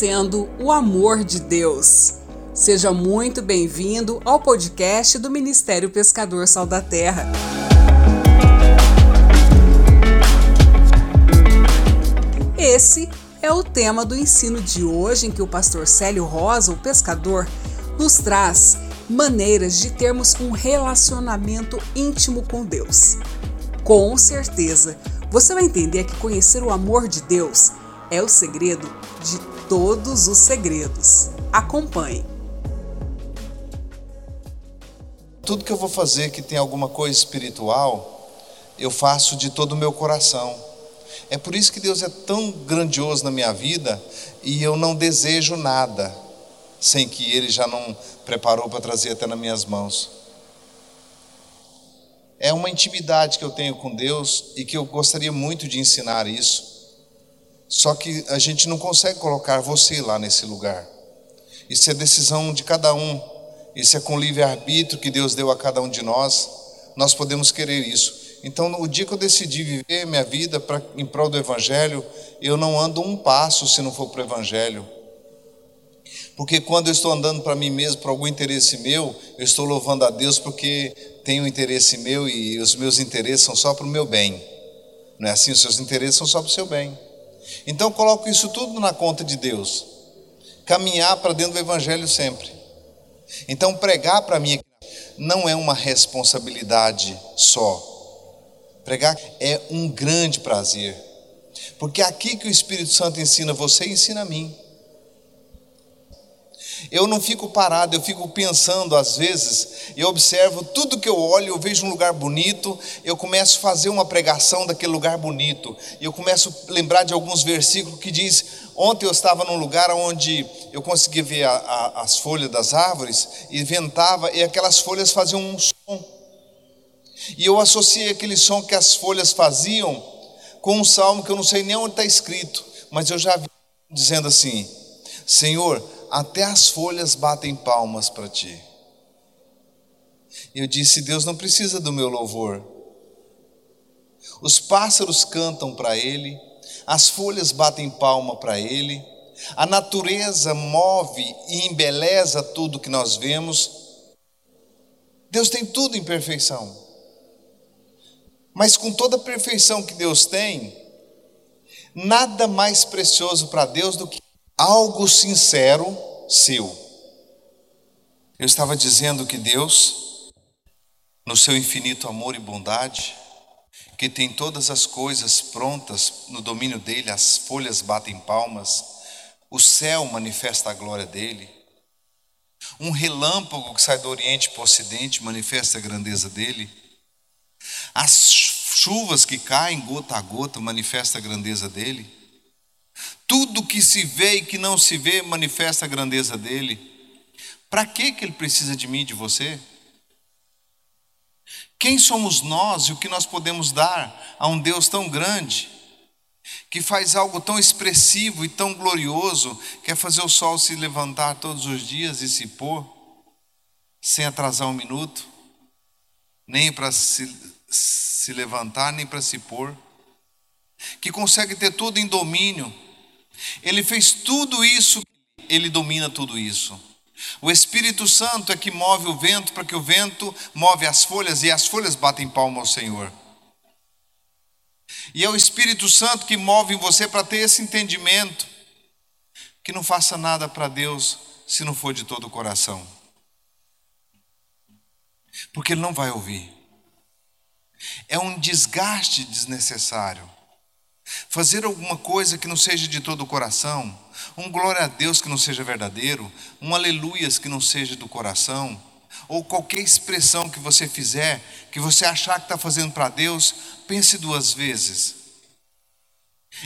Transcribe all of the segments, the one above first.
conhecendo o amor de Deus. Seja muito bem-vindo ao podcast do Ministério Pescador Sal da Terra. Esse é o tema do ensino de hoje, em que o pastor Célio Rosa, o pescador, nos traz maneiras de termos um relacionamento íntimo com Deus. Com certeza, você vai entender que conhecer o amor de Deus é o segredo de todos os segredos. Acompanhe. Tudo que eu vou fazer que tem alguma coisa espiritual, eu faço de todo o meu coração. É por isso que Deus é tão grandioso na minha vida e eu não desejo nada sem que Ele já não preparou para trazer até nas minhas mãos. É uma intimidade que eu tenho com Deus e que eu gostaria muito de ensinar isso. Só que a gente não consegue colocar você lá nesse lugar. Isso é decisão de cada um. Isso é com livre-arbítrio que Deus deu a cada um de nós. Nós podemos querer isso. Então, no dia que eu decidi viver minha vida pra, em prol do Evangelho, eu não ando um passo se não for para o Evangelho. Porque quando eu estou andando para mim mesmo, para algum interesse meu, eu estou louvando a Deus porque tem um interesse meu e os meus interesses são só para o meu bem. Não é assim? Os seus interesses são só para o seu bem. Então coloco isso tudo na conta de Deus. Caminhar para dentro do evangelho sempre. Então pregar para mim não é uma responsabilidade só. Pregar é um grande prazer. Porque é aqui que o Espírito Santo ensina você e ensina a mim. Eu não fico parado, eu fico pensando às vezes, eu observo tudo que eu olho, eu vejo um lugar bonito, eu começo a fazer uma pregação daquele lugar bonito, e eu começo a lembrar de alguns versículos que diz: ontem eu estava num lugar onde eu conseguia ver a, a, as folhas das árvores e ventava e aquelas folhas faziam um som. E eu associei aquele som que as folhas faziam com um salmo que eu não sei nem onde está escrito, mas eu já vi dizendo assim: Senhor, até as folhas batem palmas para ti. Eu disse: Deus não precisa do meu louvor. Os pássaros cantam para Ele, as folhas batem palma para Ele, a natureza move e embeleza tudo que nós vemos. Deus tem tudo em perfeição. Mas com toda a perfeição que Deus tem, nada mais precioso para Deus do que algo sincero seu. Eu estava dizendo que Deus, no seu infinito amor e bondade, que tem todas as coisas prontas no domínio dele, as folhas batem palmas, o céu manifesta a glória dele, um relâmpago que sai do oriente para o ocidente manifesta a grandeza dele, as chuvas que caem gota a gota manifesta a grandeza dele. Tudo que se vê e que não se vê manifesta a grandeza dele. Para que que ele precisa de mim, de você? Quem somos nós e o que nós podemos dar a um Deus tão grande, que faz algo tão expressivo e tão glorioso, que é fazer o sol se levantar todos os dias e se pôr, sem atrasar um minuto, nem para se, se levantar, nem para se pôr, que consegue ter tudo em domínio, ele fez tudo isso, ele domina tudo isso. O Espírito Santo é que move o vento para que o vento move as folhas e as folhas batem palma ao Senhor. E é o Espírito Santo que move em você para ter esse entendimento que não faça nada para Deus se não for de todo o coração. Porque ele não vai ouvir. É um desgaste desnecessário. Fazer alguma coisa que não seja de todo o coração, um glória a Deus que não seja verdadeiro, um aleluias que não seja do coração, ou qualquer expressão que você fizer, que você achar que está fazendo para Deus, pense duas vezes.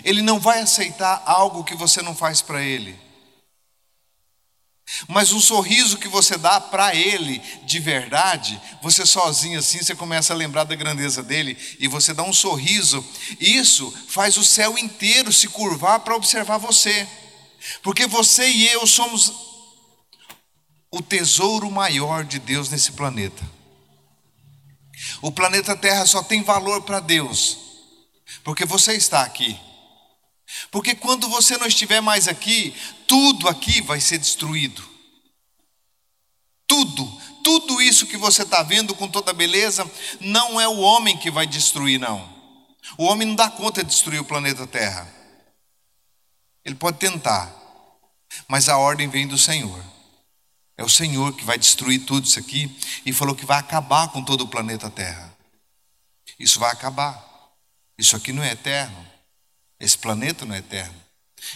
Ele não vai aceitar algo que você não faz para Ele. Mas um sorriso que você dá para ele de verdade, você sozinho assim, você começa a lembrar da grandeza dele e você dá um sorriso. Isso faz o céu inteiro se curvar para observar você. Porque você e eu somos o tesouro maior de Deus nesse planeta. O planeta Terra só tem valor para Deus, porque você está aqui. Porque quando você não estiver mais aqui, tudo aqui vai ser destruído. Tudo, tudo isso que você está vendo com toda beleza, não é o homem que vai destruir, não. O homem não dá conta de destruir o planeta Terra. Ele pode tentar, mas a ordem vem do Senhor. É o Senhor que vai destruir tudo isso aqui e falou que vai acabar com todo o planeta Terra. Isso vai acabar. Isso aqui não é eterno. Esse planeta não é eterno.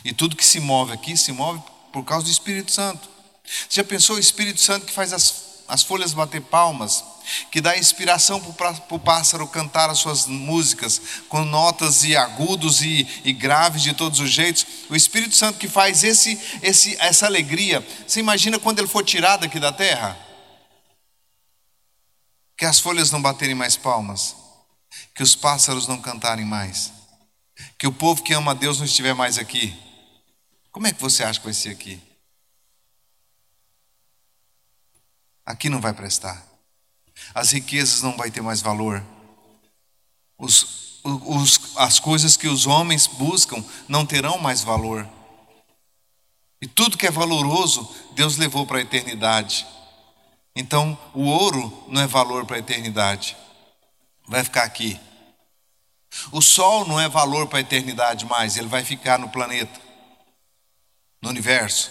E tudo que se move aqui se move por causa do Espírito Santo. Você já pensou o Espírito Santo que faz as, as folhas bater palmas? Que dá inspiração para o pássaro cantar as suas músicas com notas e agudos e, e graves de todos os jeitos. O Espírito Santo que faz esse, esse, essa alegria. Você imagina quando ele for tirado aqui da terra? Que as folhas não baterem mais palmas, que os pássaros não cantarem mais que o povo que ama a Deus não estiver mais aqui, como é que você acha que vai ser aqui? Aqui não vai prestar. As riquezas não vai ter mais valor. Os, os, as coisas que os homens buscam não terão mais valor. E tudo que é valoroso, Deus levou para a eternidade. Então, o ouro não é valor para a eternidade. Vai ficar aqui. O Sol não é valor para a eternidade mais, ele vai ficar no planeta, no universo.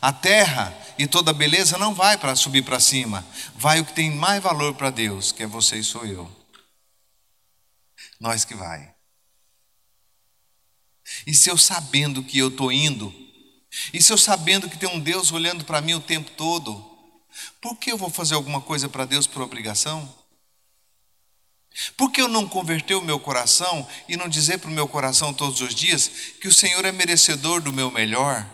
A terra e toda a beleza não vai para subir para cima, vai o que tem mais valor para Deus, que é você e sou eu. Nós que vai. E se eu sabendo que eu estou indo, e se eu sabendo que tem um Deus olhando para mim o tempo todo, por que eu vou fazer alguma coisa para Deus por obrigação? Por que eu não converter o meu coração e não dizer para o meu coração todos os dias que o Senhor é merecedor do meu melhor?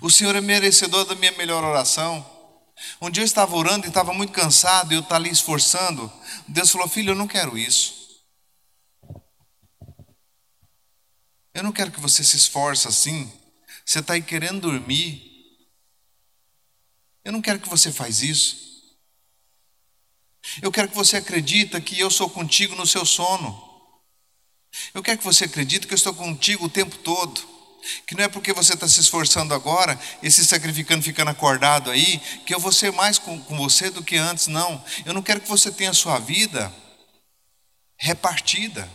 O Senhor é merecedor da minha melhor oração. Um dia eu estava orando e estava muito cansado e eu estava ali esforçando. Deus falou: Filho, eu não quero isso. Eu não quero que você se esforce assim. Você está aí querendo dormir. Eu não quero que você faz isso. Eu quero que você acredite que eu sou contigo no seu sono. Eu quero que você acredite que eu estou contigo o tempo todo. Que não é porque você está se esforçando agora e se sacrificando, ficando acordado aí, que eu vou ser mais com, com você do que antes, não. Eu não quero que você tenha a sua vida repartida.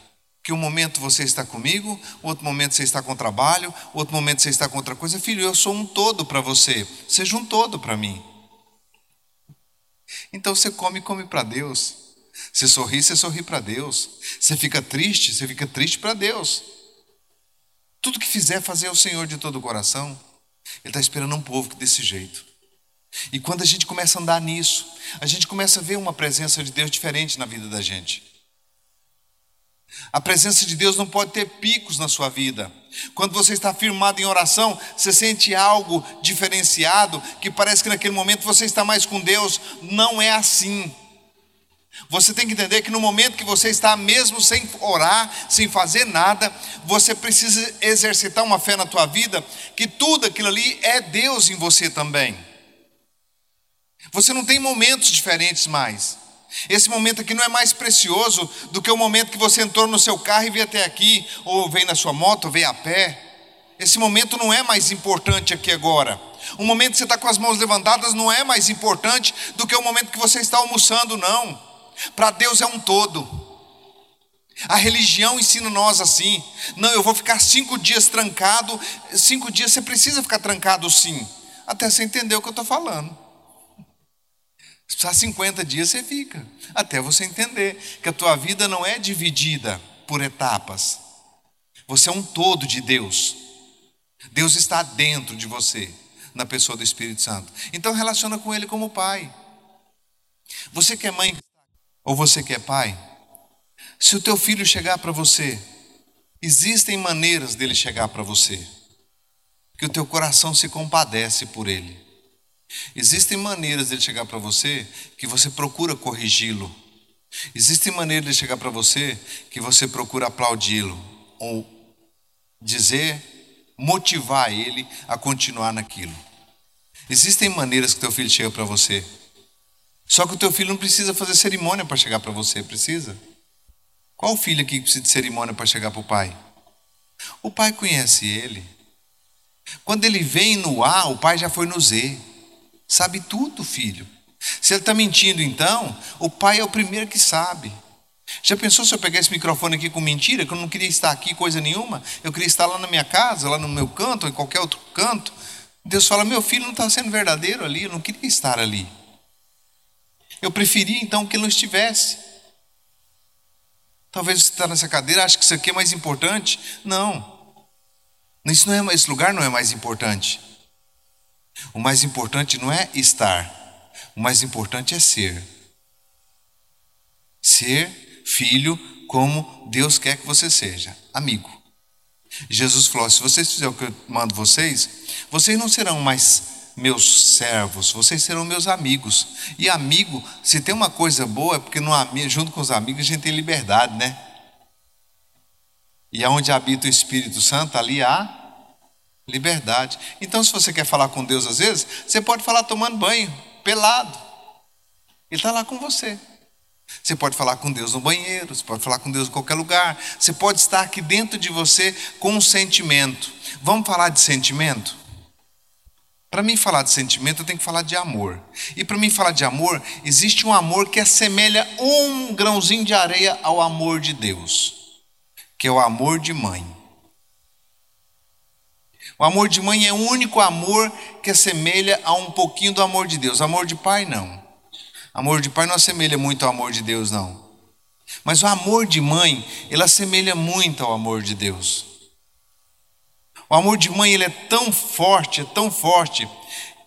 Que um momento você está comigo, outro momento você está com o trabalho, outro momento você está com outra coisa. Filho, eu sou um todo para você, seja um todo para mim. Então você come, come para Deus. Você sorri, você sorri para Deus. Você fica triste, você fica triste para Deus. Tudo que fizer, fazer ao Senhor de todo o coração. Ele está esperando um povo desse jeito. E quando a gente começa a andar nisso, a gente começa a ver uma presença de Deus diferente na vida da gente. A presença de Deus não pode ter picos na sua vida. Quando você está firmado em oração, você sente algo diferenciado, que parece que naquele momento você está mais com Deus. Não é assim. Você tem que entender que no momento que você está mesmo sem orar, sem fazer nada, você precisa exercitar uma fé na tua vida, que tudo aquilo ali é Deus em você também. Você não tem momentos diferentes mais. Esse momento aqui não é mais precioso do que o momento que você entrou no seu carro e veio até aqui, ou veio na sua moto, ou veio a pé. Esse momento não é mais importante aqui agora. O momento que você está com as mãos levantadas não é mais importante do que o momento que você está almoçando, não. Para Deus é um todo. A religião ensina nós assim. Não, eu vou ficar cinco dias trancado. Cinco dias você precisa ficar trancado sim. Até você entender o que eu estou falando. Se precisar 50 dias, você fica. Até você entender que a tua vida não é dividida por etapas. Você é um todo de Deus. Deus está dentro de você, na pessoa do Espírito Santo. Então relaciona com Ele como pai. Você que é mãe ou você que é pai, se o teu filho chegar para você, existem maneiras dele chegar para você, que o teu coração se compadece por ele. Existem maneiras de ele chegar para você que você procura corrigi-lo. Existem maneiras de chegar para você que você procura aplaudi-lo ou dizer, motivar ele a continuar naquilo. Existem maneiras que teu filho chega para você. Só que o teu filho não precisa fazer cerimônia para chegar para você, precisa? Qual filho aqui que precisa de cerimônia para chegar para o pai? O pai conhece ele. Quando ele vem no A, o pai já foi no Z. Sabe tudo, filho. Se ele está mentindo, então, o pai é o primeiro que sabe. Já pensou se eu pegar esse microfone aqui com mentira, que eu não queria estar aqui coisa nenhuma? Eu queria estar lá na minha casa, lá no meu canto, ou em qualquer outro canto. Deus fala: meu filho não está sendo verdadeiro ali, eu não queria estar ali. Eu preferia então que ele não estivesse. Talvez você está nessa cadeira, acha que isso aqui é mais importante. Não. Isso não é, esse lugar não é mais importante. O mais importante não é estar. O mais importante é ser. Ser filho como Deus quer que você seja, amigo. Jesus falou: se vocês fizerem o que eu mando vocês, vocês não serão mais meus servos, vocês serão meus amigos. E amigo, se tem uma coisa boa, é porque no, junto com os amigos a gente tem liberdade, né? E aonde habita o Espírito Santo, ali há liberdade. Então, se você quer falar com Deus às vezes, você pode falar tomando banho, pelado. Ele está lá com você. Você pode falar com Deus no banheiro, você pode falar com Deus em qualquer lugar. Você pode estar aqui dentro de você com um sentimento. Vamos falar de sentimento? Para mim falar de sentimento, eu tenho que falar de amor. E para mim falar de amor, existe um amor que assemelha um grãozinho de areia ao amor de Deus, que é o amor de mãe. O amor de mãe é o único amor que assemelha a um pouquinho do amor de Deus. Amor de pai, não. Amor de pai não assemelha muito ao amor de Deus, não. Mas o amor de mãe, ele assemelha muito ao amor de Deus. O amor de mãe ele é tão forte, é tão forte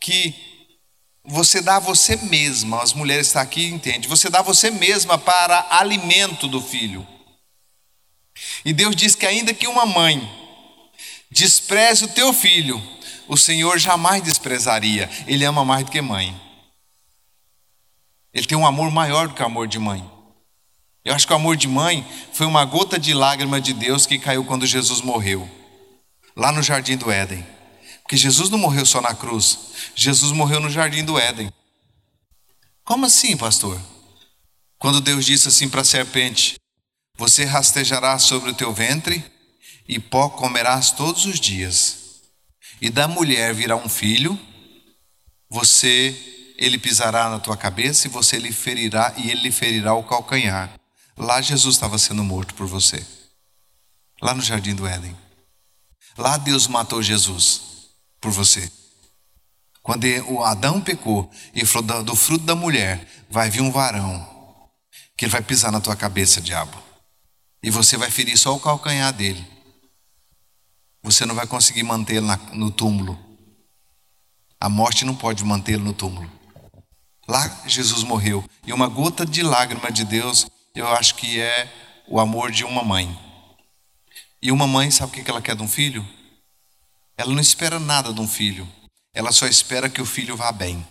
que você dá a você mesma, as mulheres estão aqui entende, você dá a você mesma para alimento do filho. E Deus diz que ainda que uma mãe despreze o teu filho, o Senhor jamais desprezaria. Ele ama mais do que mãe. Ele tem um amor maior do que o amor de mãe. Eu acho que o amor de mãe foi uma gota de lágrima de Deus que caiu quando Jesus morreu lá no jardim do Éden. Porque Jesus não morreu só na cruz, Jesus morreu no jardim do Éden. Como assim, pastor? Quando Deus disse assim para a serpente: Você rastejará sobre o teu ventre e pó comerás todos os dias. E da mulher virá um filho, você ele pisará na tua cabeça e você lhe ferirá e ele lhe ferirá o calcanhar. Lá Jesus estava sendo morto por você. Lá no jardim do Éden. Lá Deus matou Jesus por você. Quando o Adão pecou e falou do fruto da mulher, vai vir um varão que ele vai pisar na tua cabeça, diabo. E você vai ferir só o calcanhar dele. Você não vai conseguir mantê-lo no túmulo. A morte não pode mantê-lo no túmulo. Lá Jesus morreu. E uma gota de lágrima de Deus, eu acho que é o amor de uma mãe. E uma mãe, sabe o que ela quer de um filho? Ela não espera nada de um filho. Ela só espera que o filho vá bem.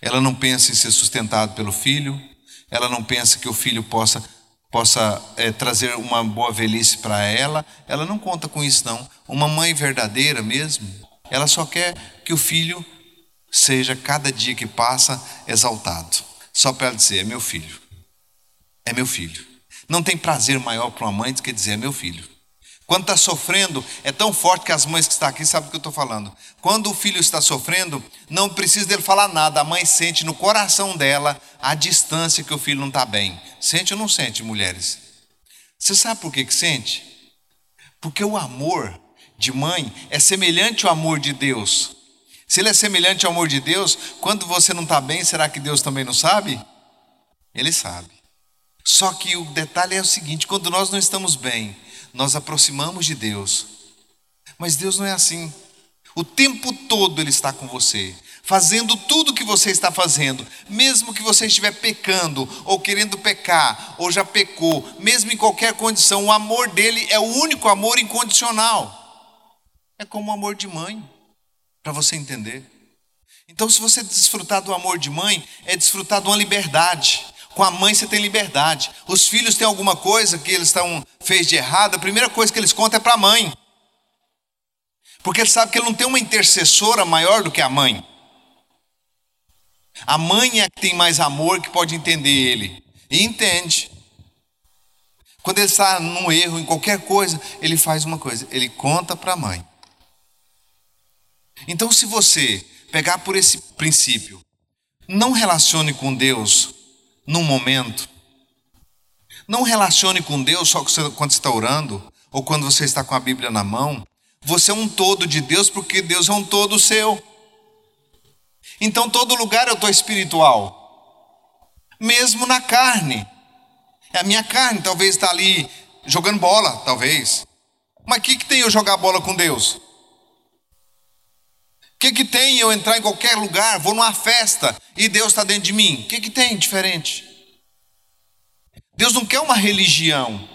Ela não pensa em ser sustentado pelo filho. Ela não pensa que o filho possa possa é, trazer uma boa velhice para ela. Ela não conta com isso não. Uma mãe verdadeira mesmo, ela só quer que o filho seja cada dia que passa exaltado. Só para ela dizer: é meu filho. É meu filho. Não tem prazer maior para uma mãe do que dizer: é meu filho. Quando está sofrendo, é tão forte que as mães que estão aqui sabem do que eu estou falando. Quando o filho está sofrendo, não precisa dele falar nada, a mãe sente no coração dela a distância que o filho não está bem. Sente ou não sente, mulheres? Você sabe por que, que sente? Porque o amor de mãe é semelhante ao amor de Deus. Se ele é semelhante ao amor de Deus, quando você não está bem, será que Deus também não sabe? Ele sabe. Só que o detalhe é o seguinte: quando nós não estamos bem, nós aproximamos de Deus. Mas Deus não é assim. O tempo todo Ele está com você, fazendo tudo o que você está fazendo, mesmo que você estiver pecando, ou querendo pecar, ou já pecou, mesmo em qualquer condição, o amor dele é o único amor incondicional. É como o amor de mãe, para você entender. Então, se você desfrutar do amor de mãe, é desfrutar de uma liberdade. Com a mãe você tem liberdade. Os filhos têm alguma coisa que eles estão fez de errado, a primeira coisa que eles contam é para a mãe. Porque ele sabe que ele não tem uma intercessora maior do que a mãe. A mãe é que tem mais amor que pode entender ele. E entende. Quando ele está num erro, em qualquer coisa, ele faz uma coisa: ele conta para a mãe. Então, se você pegar por esse princípio, não relacione com Deus num momento, não relacione com Deus só quando está orando ou quando você está com a Bíblia na mão. Você é um todo de Deus porque Deus é um todo seu. Então, todo lugar eu estou espiritual, mesmo na carne. É a minha carne, talvez está ali jogando bola, talvez. Mas o que, que tem eu jogar bola com Deus? O que, que tem eu entrar em qualquer lugar, vou numa festa e Deus está dentro de mim? O que, que tem diferente? Deus não quer uma religião.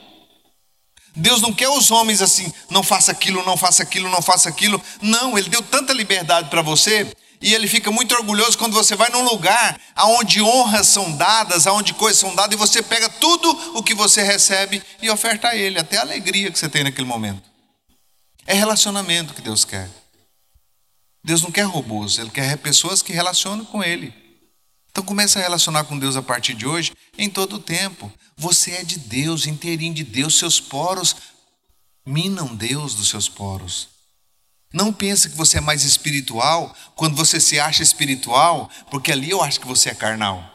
Deus não quer os homens assim, não faça aquilo, não faça aquilo, não faça aquilo. Não, Ele deu tanta liberdade para você e ele fica muito orgulhoso quando você vai num lugar aonde honras são dadas, aonde coisas são dadas, e você pega tudo o que você recebe e oferta a ele, até a alegria que você tem naquele momento. É relacionamento que Deus quer. Deus não quer robôs, Ele quer pessoas que relacionam com Ele. Então comece a relacionar com Deus a partir de hoje, em todo o tempo. Você é de Deus, inteirinho de Deus, seus poros minam Deus dos seus poros. Não pense que você é mais espiritual quando você se acha espiritual, porque ali eu acho que você é carnal.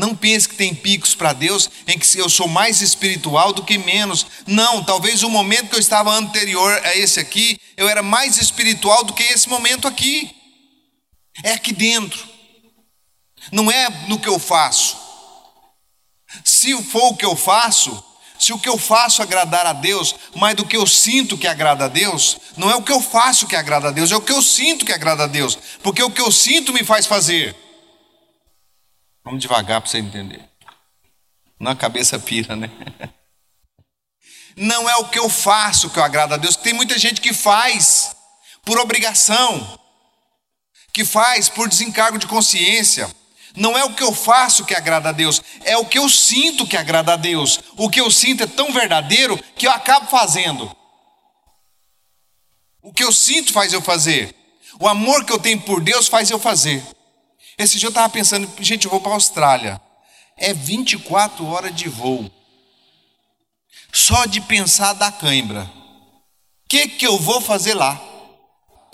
Não pense que tem picos para Deus em que eu sou mais espiritual do que menos. Não, talvez o momento que eu estava anterior a esse aqui, eu era mais espiritual do que esse momento aqui. É aqui dentro. Não é no que eu faço. Se for o que eu faço, se o que eu faço agradar a Deus mais do que eu sinto que agrada a Deus, não é o que eu faço que agrada a Deus, é o que eu sinto que agrada a Deus, porque o que eu sinto me faz fazer. Vamos devagar para você entender. Na cabeça pira, né? Não é o que eu faço que eu agrada a Deus, tem muita gente que faz por obrigação, que faz por desencargo de consciência não é o que eu faço que agrada a Deus, é o que eu sinto que agrada a Deus. O que eu sinto é tão verdadeiro que eu acabo fazendo. O que eu sinto faz eu fazer. O amor que eu tenho por Deus faz eu fazer. Esse dia eu estava pensando, gente, eu vou para a Austrália. É 24 horas de voo. Só de pensar da cãibra. O que, que eu vou fazer lá?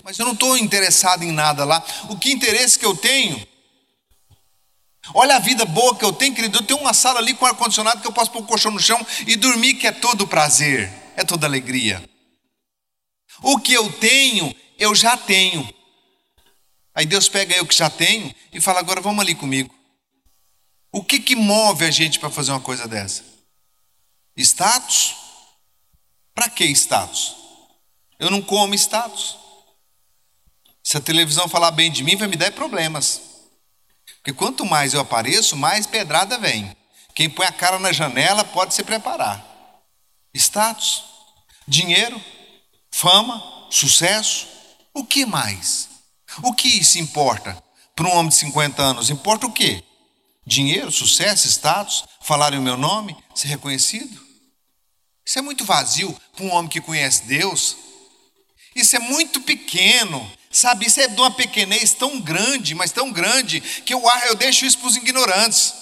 Mas eu não estou interessado em nada lá. O que interesse que eu tenho Olha a vida boa que eu tenho, querido. Eu tenho uma sala ali com ar-condicionado que eu posso pôr o colchão no chão e dormir, que é todo prazer, é toda alegria. O que eu tenho, eu já tenho. Aí Deus pega eu que já tenho e fala: agora vamos ali comigo. O que, que move a gente para fazer uma coisa dessa? Status? Para que status? Eu não como status. Se a televisão falar bem de mim, vai me dar problemas. Porque quanto mais eu apareço, mais pedrada vem. Quem põe a cara na janela pode se preparar. Status, dinheiro, fama, sucesso. O que mais? O que isso importa para um homem de 50 anos? Importa o quê? Dinheiro, sucesso, status, falarem o meu nome, ser reconhecido? Isso é muito vazio para um homem que conhece Deus. Isso é muito pequeno Sabe, isso é de uma pequenez tão grande, mas tão grande, que eu, eu deixo isso para os ignorantes.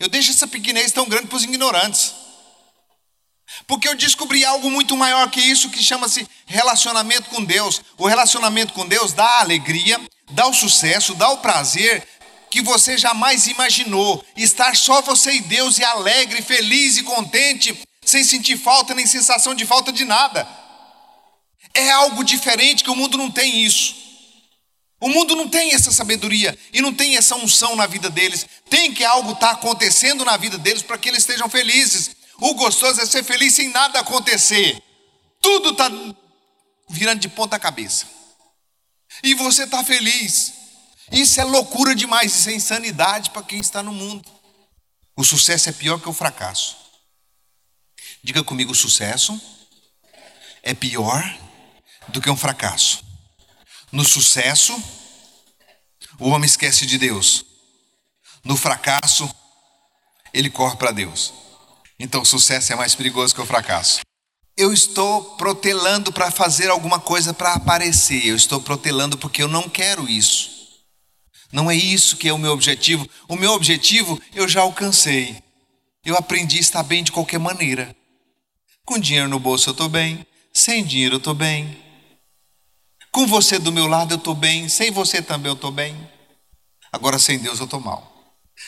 Eu deixo essa pequenez tão grande para os ignorantes. Porque eu descobri algo muito maior que isso, que chama-se relacionamento com Deus. O relacionamento com Deus dá alegria, dá o sucesso, dá o prazer que você jamais imaginou. Estar só você e Deus e alegre, feliz e contente, sem sentir falta nem sensação de falta de nada. É algo diferente que o mundo não tem isso. O mundo não tem essa sabedoria e não tem essa unção na vida deles. Tem que algo estar tá acontecendo na vida deles para que eles estejam felizes. O gostoso é ser feliz sem nada acontecer. Tudo está virando de ponta cabeça. E você está feliz. Isso é loucura demais, isso é insanidade para quem está no mundo. O sucesso é pior que o fracasso. Diga comigo: o sucesso é pior do que um fracasso. No sucesso, o homem esquece de Deus. No fracasso, ele corre para Deus. Então, o sucesso é mais perigoso que o fracasso. Eu estou protelando para fazer alguma coisa para aparecer. Eu estou protelando porque eu não quero isso. Não é isso que é o meu objetivo. O meu objetivo eu já alcancei. Eu aprendi a estar bem de qualquer maneira. Com dinheiro no bolso eu estou bem, sem dinheiro eu estou bem. Com você do meu lado eu estou bem, sem você também eu estou bem. Agora sem Deus eu estou mal.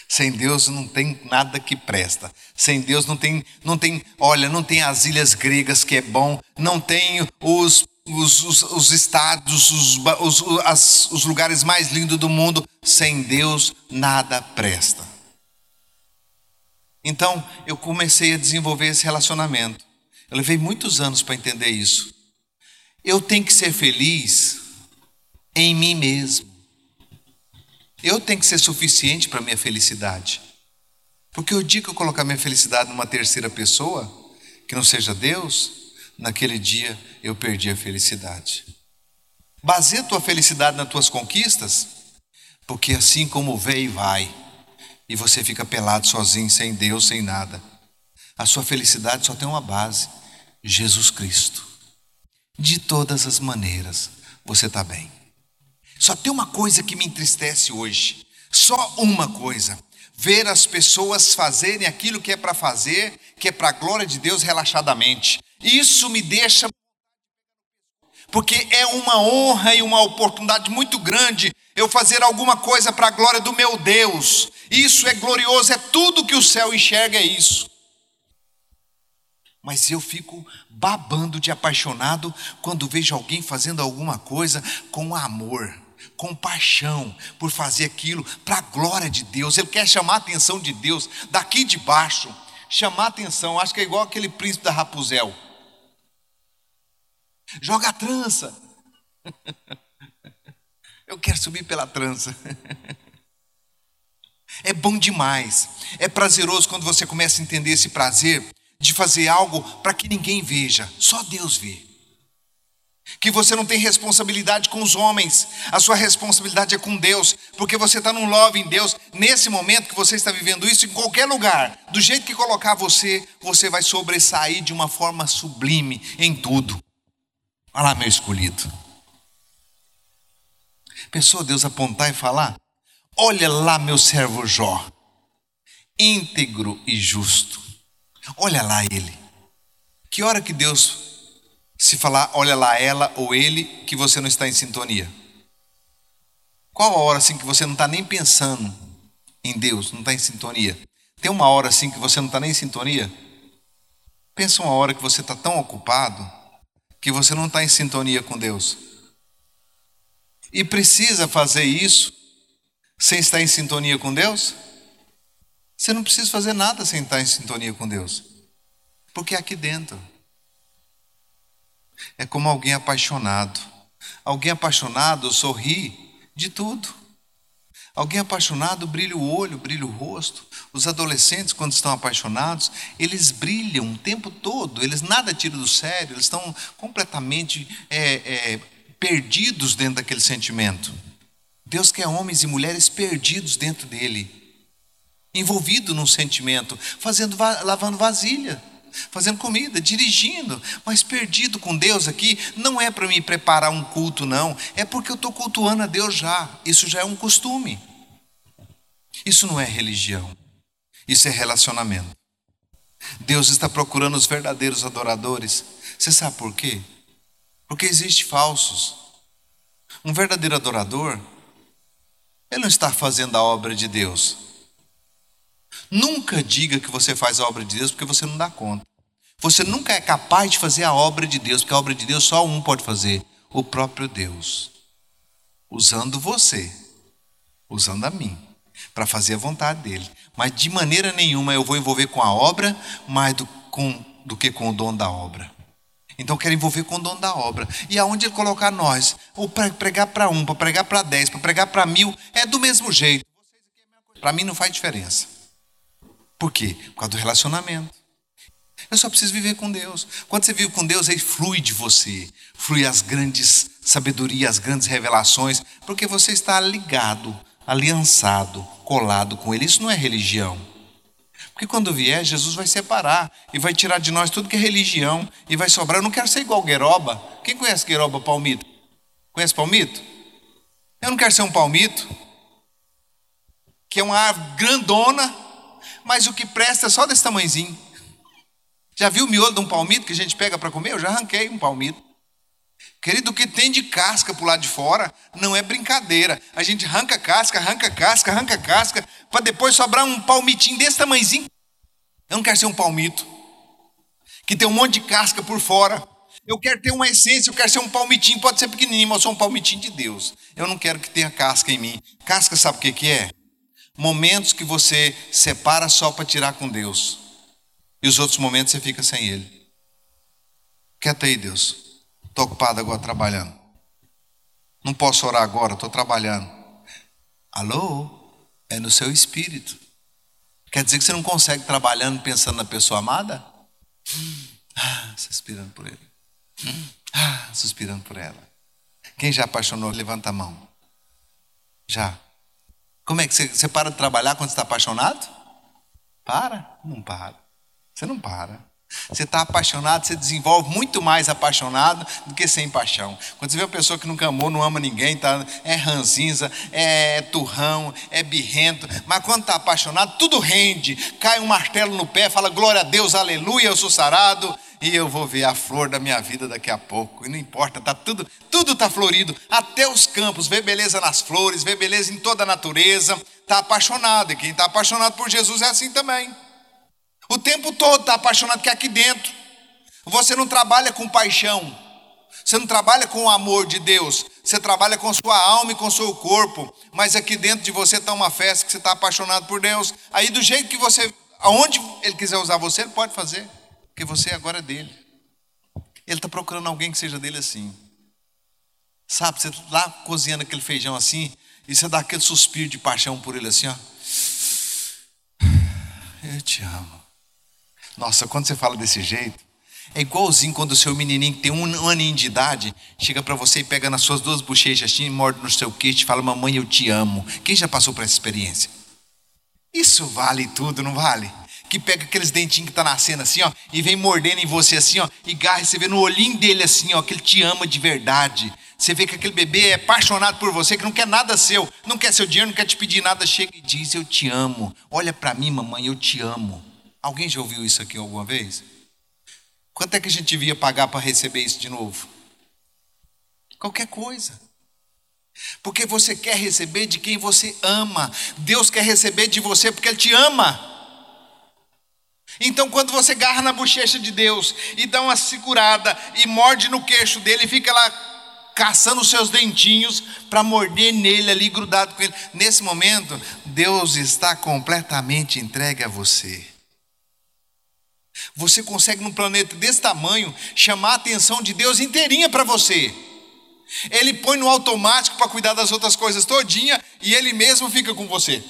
Sem Deus não tem nada que presta. Sem Deus não tem, não tem, olha, não tem as ilhas gregas que é bom, não tem os os, os, os estados, os, os, as, os lugares mais lindos do mundo. Sem Deus nada presta. Então eu comecei a desenvolver esse relacionamento. Eu levei muitos anos para entender isso. Eu tenho que ser feliz em mim mesmo. Eu tenho que ser suficiente para minha felicidade. Porque o dia que eu colocar minha felicidade numa terceira pessoa, que não seja Deus, naquele dia eu perdi a felicidade. Baseia a tua felicidade nas tuas conquistas, porque assim como veio e vai, e você fica pelado sozinho, sem Deus, sem nada. A sua felicidade só tem uma base: Jesus Cristo. De todas as maneiras, você está bem. Só tem uma coisa que me entristece hoje, só uma coisa: ver as pessoas fazerem aquilo que é para fazer, que é para a glória de Deus relaxadamente. Isso me deixa porque é uma honra e uma oportunidade muito grande eu fazer alguma coisa para a glória do meu Deus. Isso é glorioso, é tudo que o céu enxerga, é isso. Mas eu fico babando de apaixonado quando vejo alguém fazendo alguma coisa com amor, com paixão, por fazer aquilo para a glória de Deus. Ele quer chamar a atenção de Deus daqui de baixo, chamar a atenção. Acho que é igual aquele príncipe da Rapuzel Joga a trança. Eu quero subir pela trança. É bom demais. É prazeroso quando você começa a entender esse prazer de fazer algo para que ninguém veja, só Deus vê. Que você não tem responsabilidade com os homens, a sua responsabilidade é com Deus, porque você está num love em Deus. Nesse momento que você está vivendo isso, em qualquer lugar, do jeito que colocar você, você vai sobressair de uma forma sublime em tudo. Olha lá, meu escolhido. Pensou Deus apontar e falar? Olha lá, meu servo Jó, íntegro e justo. Olha lá ele. Que hora que Deus, se falar, olha lá ela ou ele, que você não está em sintonia? Qual a hora assim que você não está nem pensando em Deus, não está em sintonia? Tem uma hora assim que você não está nem em sintonia? Pensa uma hora que você está tão ocupado que você não está em sintonia com Deus. E precisa fazer isso sem estar em sintonia com Deus? Você não precisa fazer nada sem estar em sintonia com Deus. Porque é aqui dentro. É como alguém apaixonado. Alguém apaixonado sorri de tudo. Alguém apaixonado brilha o olho, brilha o rosto. Os adolescentes, quando estão apaixonados, eles brilham o tempo todo, eles nada tiram do sério, eles estão completamente é, é, perdidos dentro daquele sentimento. Deus quer homens e mulheres perdidos dentro dele, envolvido num sentimento, fazendo, lavando vasilha, fazendo comida, dirigindo, mas perdido com Deus aqui, não é para me preparar um culto, não, é porque eu estou cultuando a Deus já, isso já é um costume, isso não é religião. Isso é relacionamento. Deus está procurando os verdadeiros adoradores. Você sabe por quê? Porque existem falsos. Um verdadeiro adorador, ele não está fazendo a obra de Deus. Nunca diga que você faz a obra de Deus porque você não dá conta. Você nunca é capaz de fazer a obra de Deus, porque a obra de Deus só um pode fazer: o próprio Deus. Usando você, usando a mim para fazer a vontade dele. Mas de maneira nenhuma eu vou envolver com a obra mais do, com, do que com o dono da obra. Então quero envolver com o dono da obra. E aonde ele colocar nós, ou para pregar para um, para pregar para dez, para pregar para mil, é do mesmo jeito. Para mim não faz diferença. Por quê? Por causa do relacionamento. Eu só preciso viver com Deus. Quando você vive com Deus, aí flui de você, flui as grandes sabedorias, as grandes revelações, porque você está ligado aliançado, colado com Ele. Isso não é religião. Porque quando vier, Jesus vai separar e vai tirar de nós tudo que é religião e vai sobrar. Eu não quero ser igual Gueroba. Quem conhece Gueroba palmito? Conhece palmito? Eu não quero ser um palmito, que é uma árvore grandona, mas o que presta é só desse tamanhozinho. Já viu o miolo de um palmito que a gente pega para comer? Eu já arranquei um palmito. Querido, o que tem de casca para o lado de fora não é brincadeira. A gente arranca casca, arranca casca, arranca casca, para depois sobrar um palmitinho desse tamanhozinho. Eu não quero ser um palmito que tem um monte de casca por fora. Eu quero ter uma essência, eu quero ser um palmitinho, pode ser pequenininho, mas eu sou um palmitinho de Deus. Eu não quero que tenha casca em mim. Casca sabe o que é? Momentos que você separa só para tirar com Deus. E os outros momentos você fica sem Ele. Quieta aí, Deus. Estou ocupado agora trabalhando. Não posso orar agora, estou trabalhando. Alô? É no seu espírito. Quer dizer que você não consegue trabalhando pensando na pessoa amada? Ah, suspirando por ele. Ah, suspirando por ela. Quem já apaixonou, levanta a mão. Já. Como é que você, você para de trabalhar quando está apaixonado? Para? Não para. Você não para. Você está apaixonado, você desenvolve muito mais apaixonado do que sem paixão. Quando você vê uma pessoa que nunca amou, não ama ninguém, tá, é ranzinza, é turrão, é birrento, mas quando está apaixonado, tudo rende. Cai um martelo no pé, fala glória a Deus, aleluia, eu sou sarado e eu vou ver a flor da minha vida daqui a pouco. E não importa, tá tudo, tudo tá florido, até os campos, vê beleza nas flores, vê beleza em toda a natureza. Tá apaixonado, e quem está apaixonado por Jesus é assim também. O tempo todo está apaixonado, que é aqui dentro. Você não trabalha com paixão. Você não trabalha com o amor de Deus. Você trabalha com sua alma e com seu corpo. Mas aqui dentro de você está uma festa que você está apaixonado por Deus. Aí do jeito que você, aonde Ele quiser usar você, Ele pode fazer. Porque você agora é dele. Ele está procurando alguém que seja dele assim. Sabe, você lá cozinhando aquele feijão assim, e você dá aquele suspiro de paixão por ele assim, ó. Eu te amo. Nossa, quando você fala desse jeito, é igualzinho quando o seu menininho tem um aninho de idade, chega para você e pega nas suas duas bochechas assim, morde no seu queixo e fala: Mamãe, eu te amo. Quem já passou por essa experiência? Isso vale tudo, não vale? Que pega aqueles dentinhos que tá nascendo assim, ó, e vem mordendo em você assim, ó, e garra, você vê no olhinho dele assim, ó, que ele te ama de verdade. Você vê que aquele bebê é apaixonado por você, que não quer nada seu, não quer seu dinheiro, não quer te pedir nada, chega e diz: Eu te amo. Olha para mim, mamãe, eu te amo. Alguém já ouviu isso aqui alguma vez? Quanto é que a gente devia pagar para receber isso de novo? Qualquer coisa. Porque você quer receber de quem você ama. Deus quer receber de você porque Ele te ama. Então, quando você garra na bochecha de Deus e dá uma segurada e morde no queixo dele, fica lá caçando os seus dentinhos para morder nele ali, grudado com ele. Nesse momento, Deus está completamente entregue a você. Você consegue, num planeta desse tamanho, chamar a atenção de Deus inteirinha para você. Ele põe no automático para cuidar das outras coisas todinha e ele mesmo fica com você.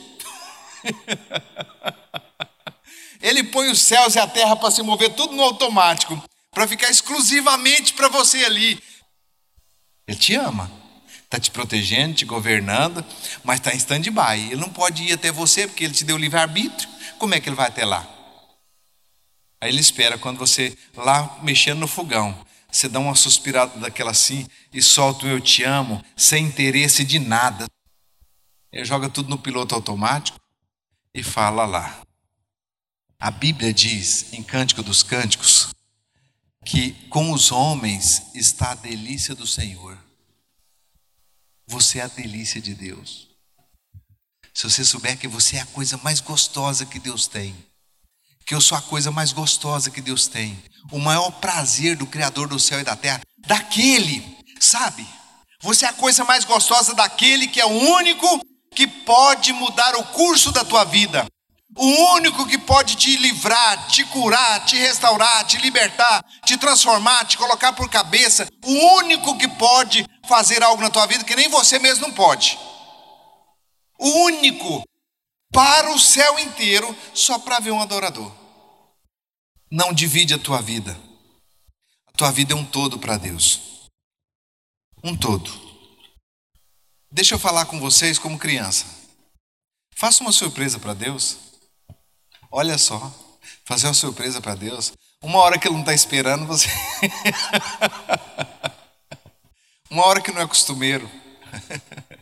ele põe os céus e a terra para se mover tudo no automático, para ficar exclusivamente para você ali. Ele te ama, está te protegendo, te governando, mas está em stand-by. Ele não pode ir até você porque ele te deu livre-arbítrio. Como é que ele vai até lá? Aí ele espera quando você lá mexendo no fogão, você dá uma suspirada daquela assim e solta o eu te amo, sem interesse de nada. Ele joga tudo no piloto automático e fala lá. A Bíblia diz, em Cântico dos Cânticos, que com os homens está a delícia do Senhor. Você é a delícia de Deus. Se você souber que você é a coisa mais gostosa que Deus tem, que eu sou a coisa mais gostosa que Deus tem, o maior prazer do Criador do céu e da terra, daquele, sabe? Você é a coisa mais gostosa daquele que é o único que pode mudar o curso da tua vida, o único que pode te livrar, te curar, te restaurar, te libertar, te transformar, te colocar por cabeça, o único que pode fazer algo na tua vida que nem você mesmo não pode. O único para o céu inteiro só para ver um adorador. Não divide a tua vida. A tua vida é um todo para Deus. Um todo. Deixa eu falar com vocês como criança. Faça uma surpresa para Deus. Olha só, fazer uma surpresa para Deus. Uma hora que Ele não está esperando, você. uma hora que não é costumeiro.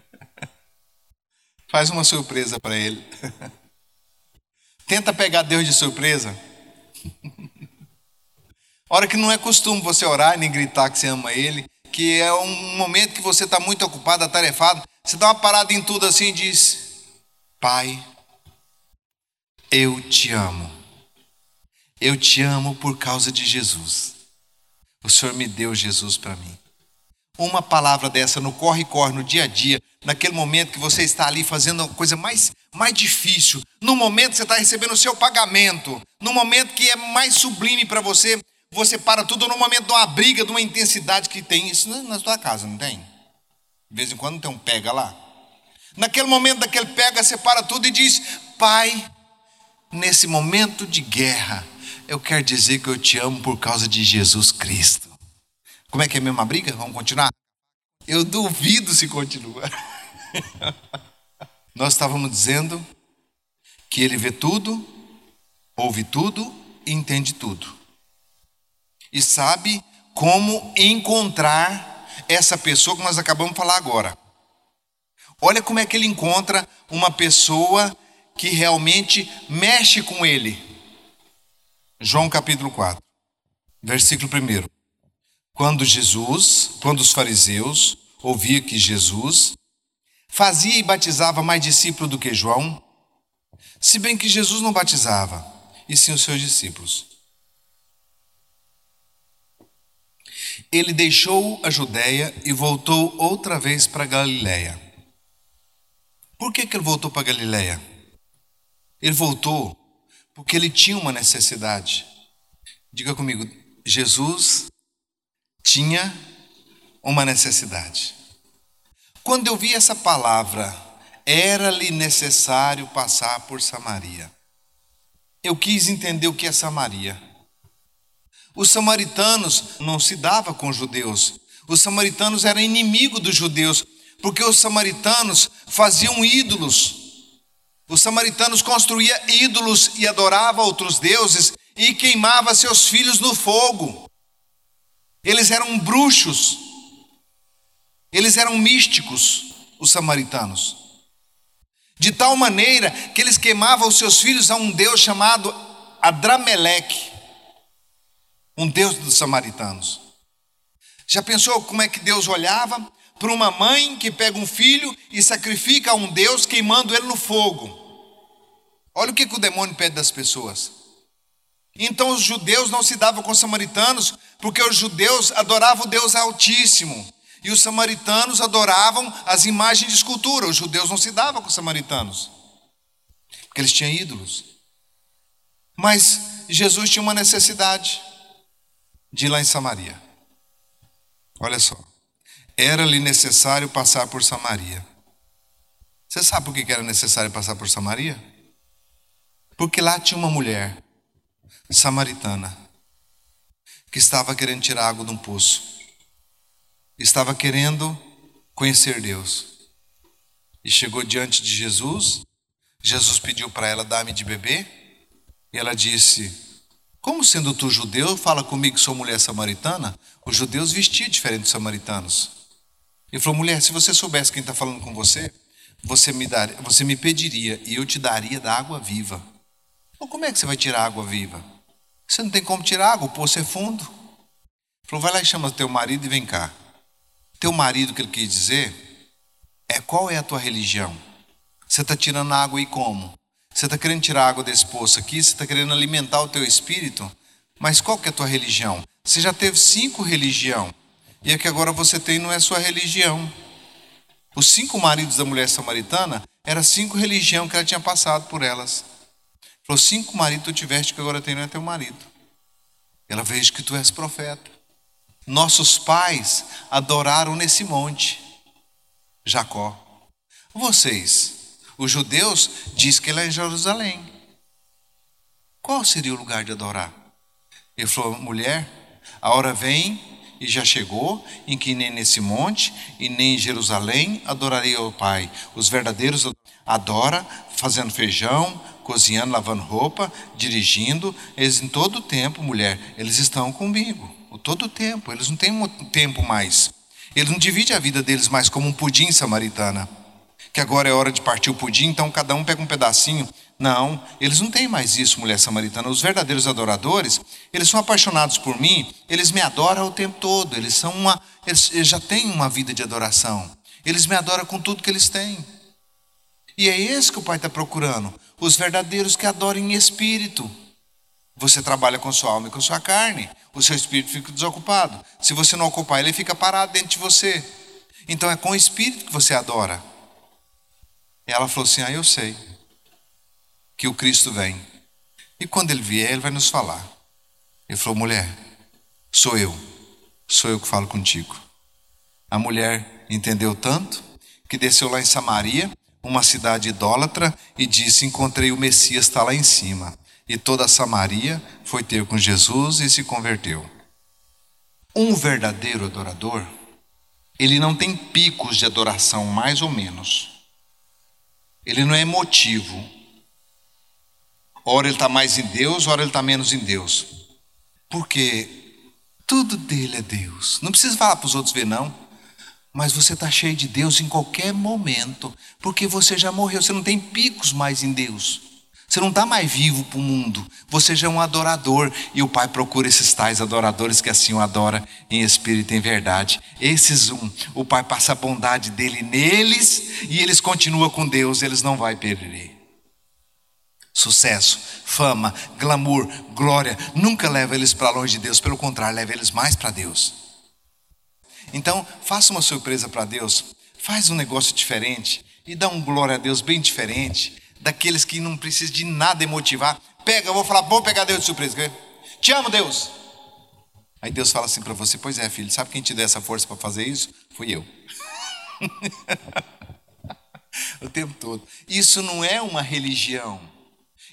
Faz uma surpresa para ele. Tenta pegar Deus de surpresa. Hora que não é costume você orar nem gritar que você ama Ele, que é um momento que você está muito ocupado, atarefado. Você dá uma parada em tudo assim e diz: Pai, eu te amo. Eu te amo por causa de Jesus. O Senhor me deu Jesus para mim. Uma palavra dessa no corre-corre, no dia a dia, naquele momento que você está ali fazendo a coisa mais, mais difícil, no momento que você está recebendo o seu pagamento, no momento que é mais sublime para você, você para tudo no momento de uma briga, de uma intensidade que tem isso na sua casa, não tem? De vez em quando tem um pega lá. Naquele momento daquele pega, você para tudo e diz: Pai, nesse momento de guerra, eu quero dizer que eu te amo por causa de Jesus Cristo. Como é que é a mesma briga? Vamos continuar? Eu duvido se continua. Nós estávamos dizendo que ele vê tudo, ouve tudo e entende tudo. E sabe como encontrar essa pessoa que nós acabamos de falar agora. Olha como é que ele encontra uma pessoa que realmente mexe com ele. João capítulo 4, versículo 1. Quando Jesus, quando os fariseus ouviam que Jesus fazia e batizava mais discípulos do que João, se bem que Jesus não batizava, e sim os seus discípulos. Ele deixou a Judéia e voltou outra vez para Galiléia. Por que, que ele voltou para Galiléia? Ele voltou porque ele tinha uma necessidade. Diga comigo, Jesus tinha uma necessidade. Quando eu vi essa palavra, era-lhe necessário passar por Samaria. Eu quis entender o que é Samaria. Os samaritanos não se dava com os judeus. Os samaritanos eram inimigos dos judeus, porque os samaritanos faziam ídolos. Os samaritanos construíam ídolos e adoravam outros deuses e queimava seus filhos no fogo. Eles eram bruxos. Eles eram místicos, os samaritanos. De tal maneira que eles queimavam os seus filhos a um deus chamado Adrameleque, um deus dos samaritanos. Já pensou como é que Deus olhava para uma mãe que pega um filho e sacrifica a um deus queimando ele no fogo? Olha o que, que o demônio pede das pessoas. Então os judeus não se davam com os samaritanos, porque os judeus adoravam o Deus Altíssimo. E os samaritanos adoravam as imagens de escultura. Os judeus não se davam com os samaritanos, porque eles tinham ídolos. Mas Jesus tinha uma necessidade de ir lá em Samaria. Olha só. Era-lhe necessário passar por Samaria. Você sabe por que era necessário passar por Samaria? Porque lá tinha uma mulher samaritana que estava querendo tirar água de um poço, estava querendo conhecer Deus e chegou diante de Jesus. Jesus pediu para ela dar-me de beber e ela disse: Como sendo tu judeu, fala comigo que sou mulher samaritana? Os judeus vestiam diferente dos samaritanos. Ele falou: Mulher, se você soubesse quem está falando com você, você me, daria, você me pediria e eu te daria da água viva. Ou como é que você vai tirar água viva? Você não tem como tirar água, o poço é fundo. Falou, vai lá e chama teu marido e vem cá. Teu marido, que ele quis dizer, é qual é a tua religião? Você está tirando água e como? Você está querendo tirar água desse poço aqui, você está querendo alimentar o teu espírito, mas qual que é a tua religião? Você já teve cinco religiões, e a que agora você tem não é sua religião. Os cinco maridos da mulher samaritana eram cinco religiões que ela tinha passado por elas. Falou: cinco maridos tu tiveste que agora tem não é teu marido. Ela vejo que tu és profeta. Nossos pais adoraram nesse monte, Jacó. Vocês, os judeus, diz que ele é em Jerusalém. Qual seria o lugar de adorar? Ele falou: mulher, a hora vem e já chegou em que nem nesse monte e nem em Jerusalém adorarei ao Pai. Os verdadeiros adoram fazendo feijão, cozinhando, lavando roupa, dirigindo, eles em todo o tempo, mulher, eles estão comigo, o todo o tempo, eles não têm tempo mais. Eles não dividem a vida deles mais como um pudim samaritana, que agora é hora de partir o pudim, então cada um pega um pedacinho Não, eles não têm mais isso, mulher samaritana. Os verdadeiros adoradores, eles são apaixonados por mim, eles me adoram o tempo todo, eles são uma, eles, já têm uma vida de adoração. Eles me adoram com tudo que eles têm. E é esse que o Pai está procurando. Os verdadeiros que adoram em espírito. Você trabalha com sua alma e com sua carne. O seu espírito fica desocupado. Se você não ocupar, ele fica parado dentro de você. Então é com o espírito que você adora. Ela falou assim: Ah, eu sei que o Cristo vem. E quando ele vier, ele vai nos falar. Ele falou: mulher, sou eu, sou eu que falo contigo. A mulher entendeu tanto que desceu lá em Samaria, uma cidade idólatra, e disse: Encontrei o Messias, está lá em cima. E toda Samaria foi ter com Jesus e se converteu. Um verdadeiro adorador, ele não tem picos de adoração, mais ou menos. Ele não é emotivo, Ora ele está mais em Deus, ora ele está menos em Deus. Porque tudo dele é Deus. Não precisa falar para os outros ver, não. Mas você está cheio de Deus em qualquer momento. Porque você já morreu, você não tem picos mais em Deus. Você não está mais vivo para o mundo. Você já é um adorador. E o Pai procura esses tais adoradores que assim o adora em espírito e em verdade. Esses um, o Pai passa a bondade dele neles e eles continuam com Deus, eles não vão perder. Sucesso, fama, glamour, glória, nunca leva eles para longe de Deus, pelo contrário, leva eles mais para Deus. Então, faça uma surpresa para Deus, faz um negócio diferente e dá um glória a Deus bem diferente, daqueles que não precisam de nada emotivar. Pega, eu vou falar, vou pegar Deus de surpresa. Te amo, Deus. Aí Deus fala assim para você: Pois é, filho, sabe quem te deu essa força para fazer isso? Fui eu. o tempo todo. Isso não é uma religião.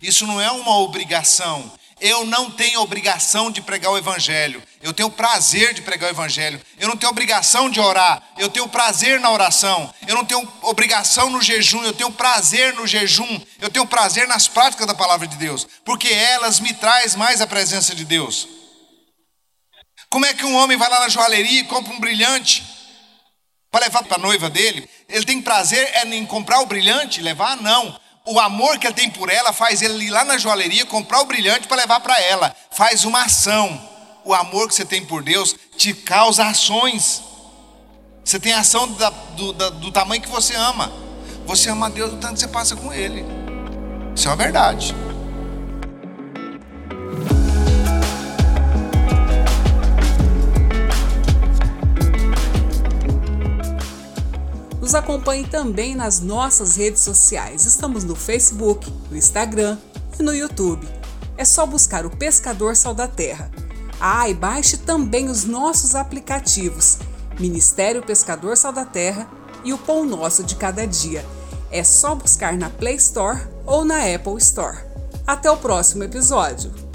Isso não é uma obrigação. Eu não tenho obrigação de pregar o Evangelho. Eu tenho prazer de pregar o Evangelho. Eu não tenho obrigação de orar. Eu tenho prazer na oração. Eu não tenho obrigação no jejum. Eu tenho prazer no jejum. Eu tenho prazer nas práticas da palavra de Deus. Porque elas me traz mais a presença de Deus. Como é que um homem vai lá na joalheria e compra um brilhante para levar para a noiva dele? Ele tem prazer em comprar o brilhante? Levar? Não o amor que ele tem por ela faz ele ir lá na joalheria comprar o brilhante para levar para ela. Faz uma ação. O amor que você tem por Deus te causa ações. Você tem ação do, da, do tamanho que você ama. Você ama Deus do tanto que você passa com Ele. Isso é uma verdade. Nos acompanhe também nas nossas redes sociais. Estamos no Facebook, no Instagram e no YouTube. É só buscar o Pescador Sal da Terra. Ah, e baixe também os nossos aplicativos Ministério Pescador Sal da Terra e o Pão Nosso de Cada Dia. É só buscar na Play Store ou na Apple Store. Até o próximo episódio!